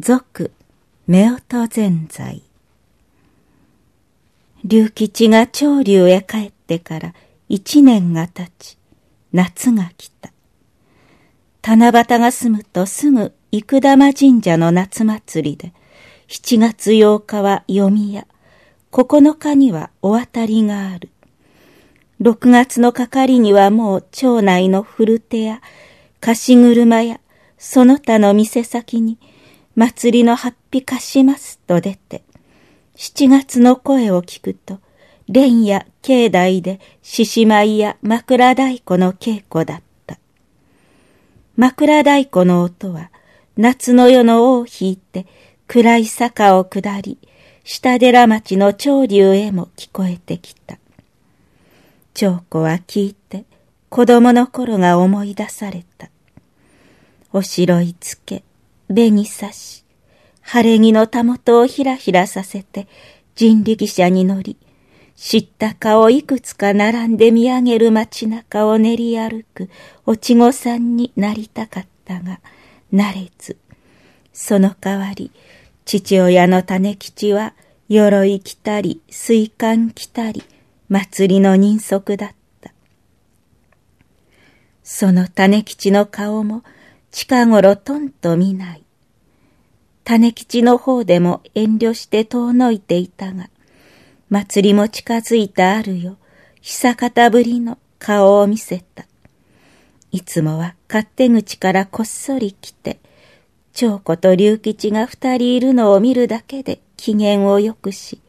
俗、夫婦全在。龍吉が長竜へ帰ってから一年が経ち、夏が来た。七夕が済むとすぐ生玉神社の夏祭りで、七月八日は読み屋、九日にはお渡りがある。六月のかかりにはもう町内の古手や貸し車やその他の店先に祭りのハッピ貸しますと出て、七月の声を聞くと、蓮や境内で獅子舞や枕太鼓の稽古だった。枕太鼓の音は、夏の夜の尾を引いて、暗い坂を下り、下寺町の長竜へも聞こえてきた。長子は聞いて、子供の頃が思い出された。お城いつけ、紅刺し、晴れ着のたもとをひらひらさせて人力車に乗り、知った顔いくつか並んで見上げる街中を練り歩くおちごさんになりたかったが、なれず。その代わり、父親の種吉は、鎧着たり、水管着たり、祭りの人足だった。その種吉の顔も、近頃とんと見ない。種吉の方でも遠慮して遠のいていたが、祭りも近づいたあるよ、久方ぶりの顔を見せた。いつもは勝手口からこっそり来て、長子と龍吉が二人いるのを見るだけで機嫌を良くし、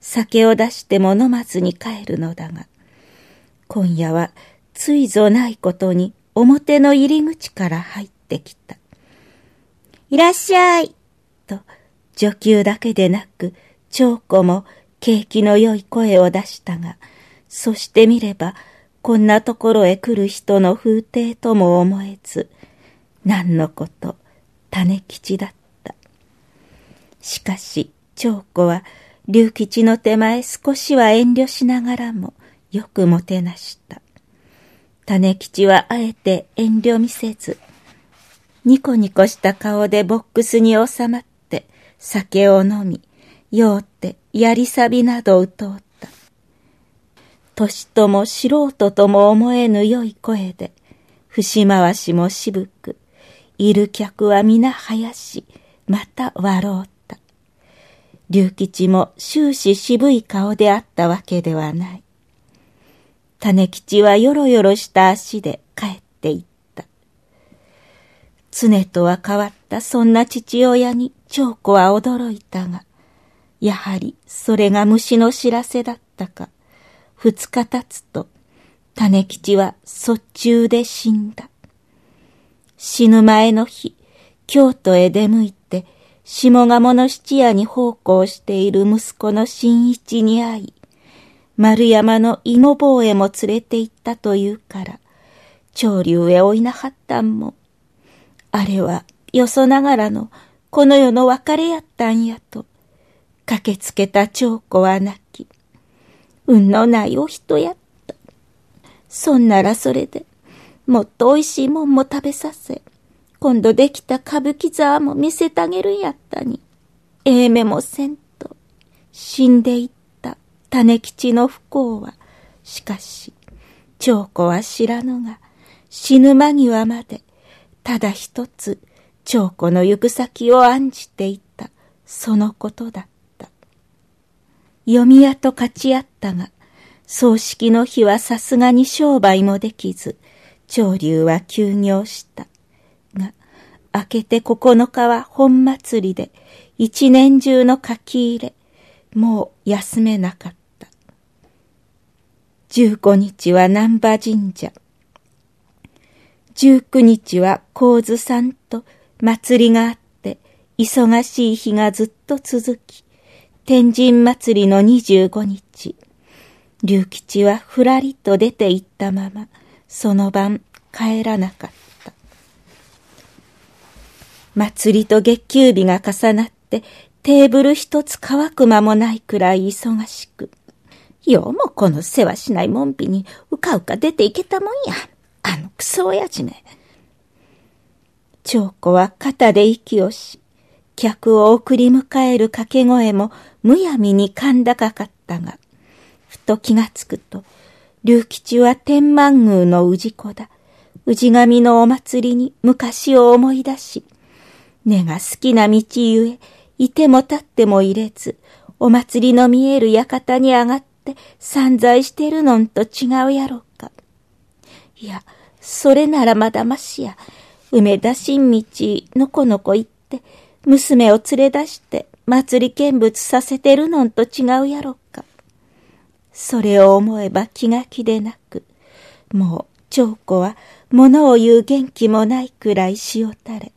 酒を出しても飲まずに帰るのだが、今夜はついぞないことに表の入り口から入ったてきた。いらっしゃいと、女給だけでなく、長子も景気の良い声を出したが、そして見れば、こんなところへ来る人の風景とも思えず、何のこと、種吉だった。しかし、長子は、龍吉の手前少しは遠慮しながらも、よくもてなした。種吉はあえて遠慮見せず、ニコニコした顔でボックスに収まって酒を飲み、酔ってやりさびなどうとった。年とも素人とも思えぬ良い声で、節回しも渋く、いる客は皆林し、また笑うた。龍吉も終始渋い顔であったわけではない。種吉はよろよろした足で帰っていた。常とは変わったそんな父親に長子は驚いたが、やはりそれが虫の知らせだったか、二日経つと、種吉は卒中で死んだ。死ぬ前の日、京都へ出向いて、下鴨の質屋に奉公している息子の新一に会い、丸山の芋坊へも連れて行ったというから、長竜へ追いなはったんも、あれはよそながらのこの世の別れやったんやと、駆けつけた長子は泣き、運のないお人やった。そんならそれで、もっと美味しいもんも食べさせ、今度できた歌舞伎座も見せてあげるんやったに、ええめもせんと、死んでいった種吉の不幸は、しかし、長子は知らぬが、死ぬ間際まで、ただ一つ、長子の行く先を案じていた、そのことだった。読み屋と勝ち合ったが、葬式の日はさすがに商売もできず、長竜は休業した。が、明けて九日は本祭りで、一年中の書き入れ、もう休めなかった。十五日は南波神社、19日は神津さんと祭りがあって、忙しい日がずっと続き、天神祭りの25日、龍吉はふらりと出て行ったまま、その晩帰らなかった。祭りと月給日が重なって、テーブル一つ乾く間もないくらい忙しく、ようもこの世話しないもんびにうかうか出ていけたもんや。あのクソ親父ね。長子は肩で息をし、客を送り迎える掛け声もむやみに甲高かかったが、ふと気がつくと、龍吉は天満宮の氏子だ。氏神のお祭りに昔を思い出し、根が好きな道ゆえ、いても立っても入れず、お祭りの見える館に上がって散財してるのんと違うやろうか。いや、それならまだましや。梅田新道のこのこ行って、娘を連れ出して祭り見物させてるのんと違うやろか。それを思えば気が気でなく、もう長子は物を言う元気もないくらい塩垂れ、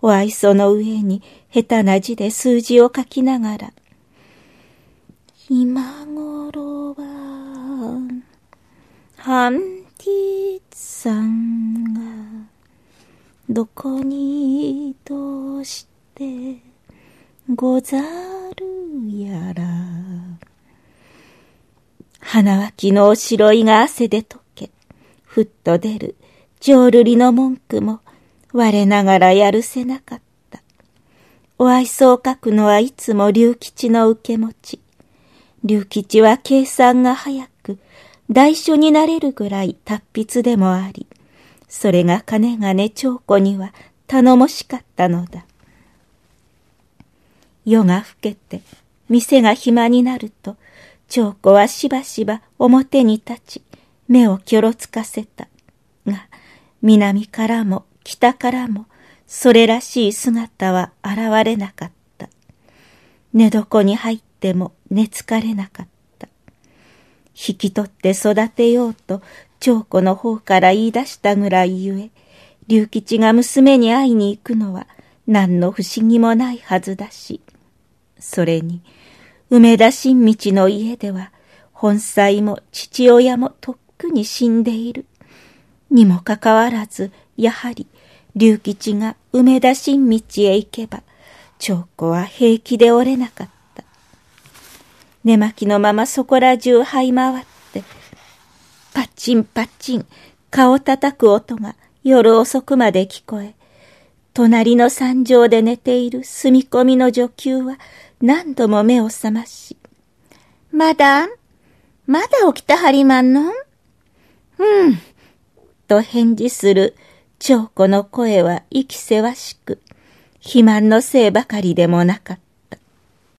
お愛想の上に下手な字で数字を書きながら、今頃は、ハンティさんが、どこにどうしてござるやら。花脇のおしろいが汗で溶け、ふっと出る浄瑠璃の文句も我ながらやるせなかった。お愛想を書くのはいつも龍吉の受け持ち。龍吉は計算が早く、大書になれるぐらい達筆でもあり、それが金がね長子には頼もしかったのだ。夜が更けて、店が暇になると、長子はしばしば表に立ち、目をきょろつかせた。が、南からも北からも、それらしい姿は現れなかった。寝床に入っても寝つかれなかった。引き取って育てようと、長子の方から言い出したぐらいゆえ、龍吉が娘に会いに行くのは何の不思議もないはずだし、それに、梅田新道の家では、本妻も父親もとっくに死んでいる。にもかかわらず、やはり、龍吉が梅田新道へ行けば、長子は平気で折れなかった。寝巻きのままそこら中這い回って、パッチンパッチン、顔叩く音が夜遅くまで聞こえ、隣の山上で寝ている住み込みの女給は何度も目を覚まし、まだまだ起きたはりまんの？うん。と返事する長子の声は息せわしく、肥満のせいばかりでもなかった。